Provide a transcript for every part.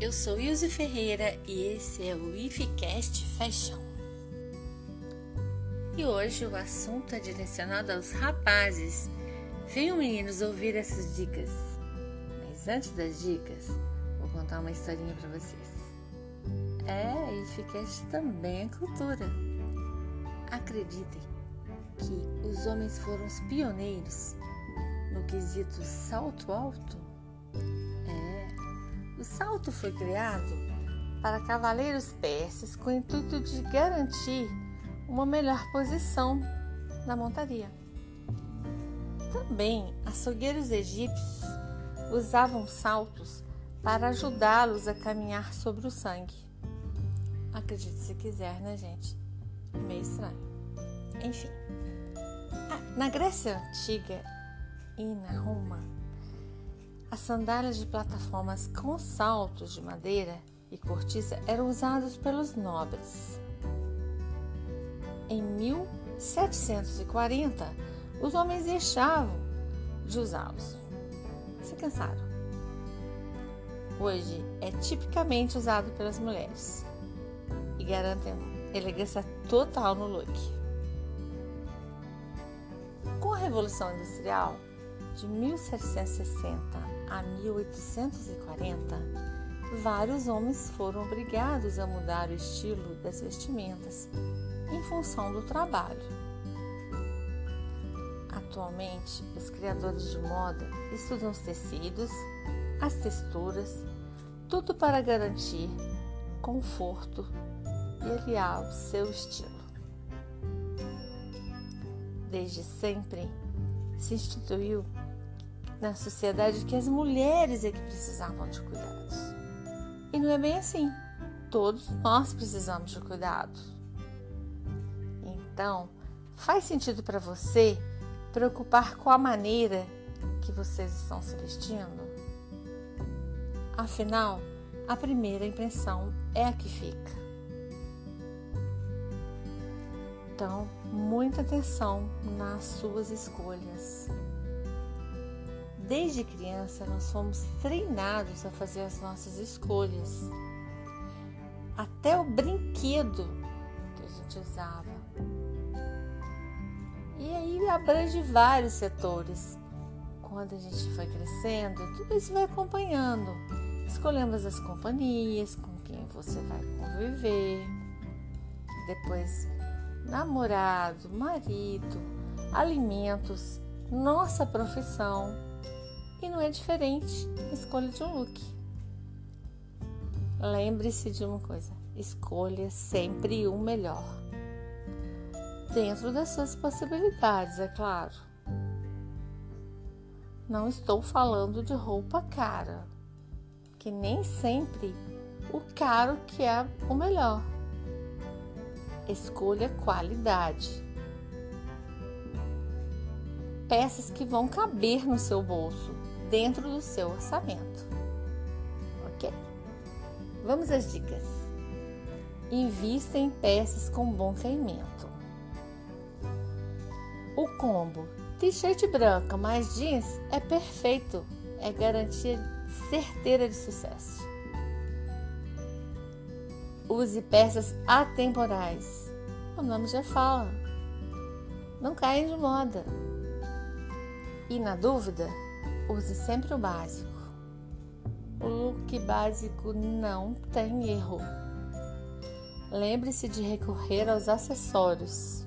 Eu sou Ilse Ferreira e esse é o IFCast Fashion. E hoje o assunto é direcionado aos rapazes. Venham meninos ouvir essas dicas. Mas antes das dicas, vou contar uma historinha para vocês. É, IFCast também é cultura. Acreditem que os homens foram os pioneiros no quesito salto alto o salto foi criado para cavaleiros persas com o intuito de garantir uma melhor posição na montaria. Também açougueiros egípcios usavam saltos para ajudá-los a caminhar sobre o sangue. Acredite se quiser, né, gente? Meio estranho. Enfim, na Grécia Antiga e na Roma, as sandálias de plataformas com saltos de madeira e cortiça eram usados pelos nobres. Em 1740, os homens deixavam de usá-los. Se cansaram. Hoje é tipicamente usado pelas mulheres e garantem elegância total no look. Com a Revolução Industrial de 1760 a 1840, vários homens foram obrigados a mudar o estilo das vestimentas em função do trabalho. Atualmente, os criadores de moda estudam os tecidos, as texturas, tudo para garantir conforto e aliar o seu estilo. Desde sempre se instituiu na sociedade que as mulheres é que precisavam de cuidados. E não é bem assim. Todos nós precisamos de cuidados. Então, faz sentido para você preocupar com a maneira que vocês estão se vestindo? Afinal, a primeira impressão é a que fica. Então, muita atenção nas suas escolhas. Desde criança, nós fomos treinados a fazer as nossas escolhas. Até o brinquedo que a gente usava. E aí abrange vários setores. Quando a gente foi crescendo, tudo isso vai acompanhando. Escolhemos as companhias, com quem você vai conviver. Depois, namorado, marido, alimentos, nossa profissão e não é diferente a escolha de um look. Lembre-se de uma coisa: escolha sempre o melhor. Dentro das suas possibilidades, é claro. Não estou falando de roupa cara, que nem sempre o caro que é o melhor. Escolha qualidade. Peças que vão caber no seu bolso dentro do seu orçamento. Ok? Vamos às dicas. Invista em peças com bom caimento. O combo t-shirt branca mais jeans é perfeito, é garantia certeira de sucesso. Use peças atemporais. O nome já fala. Não caem de moda. E na dúvida, use sempre o básico. O look básico não tem erro. Lembre-se de recorrer aos acessórios: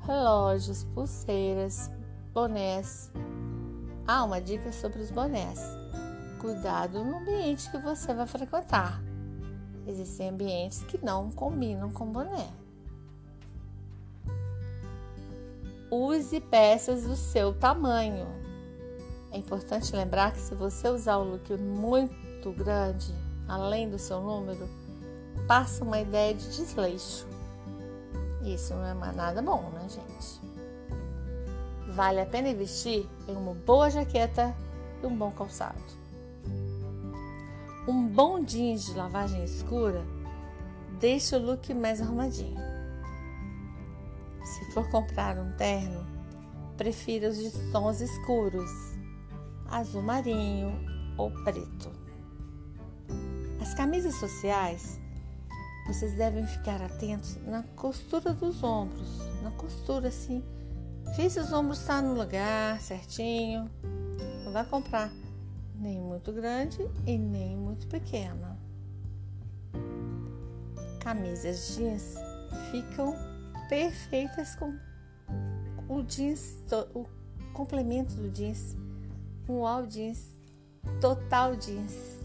relógios, pulseiras, bonés. Ah, uma dica sobre os bonés. Cuidado no ambiente que você vai frequentar. Existem ambientes que não combinam com boné. Use peças do seu tamanho. É importante lembrar que se você usar o look muito grande, além do seu número, passa uma ideia de desleixo. Isso não é nada bom, né, gente? Vale a pena investir em uma boa jaqueta e um bom calçado. Um bom jeans de lavagem escura deixa o look mais arrumadinho. Se for comprar um terno, prefira os de tons escuros, azul marinho ou preto. As camisas sociais, vocês devem ficar atentos na costura dos ombros, na costura assim. Vê se os ombros estão tá no lugar certinho. Não vai comprar nem muito grande e nem muito pequena. Camisas jeans ficam perfeitas com o jeans, o complemento do jeans, um all jeans, total jeans.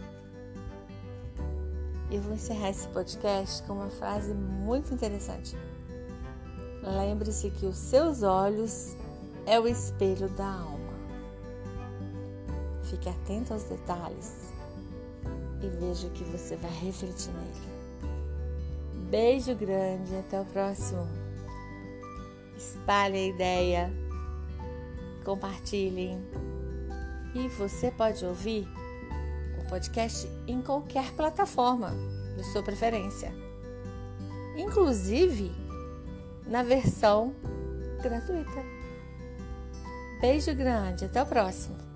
Eu vou encerrar esse podcast com uma frase muito interessante. Lembre-se que os seus olhos é o espelho da alma. Fique atento aos detalhes e veja o que você vai refletir nele. Beijo grande, até o próximo. Espalhe a ideia, compartilhem. E você pode ouvir o podcast em qualquer plataforma de sua preferência, inclusive na versão gratuita. Beijo grande, até o próximo.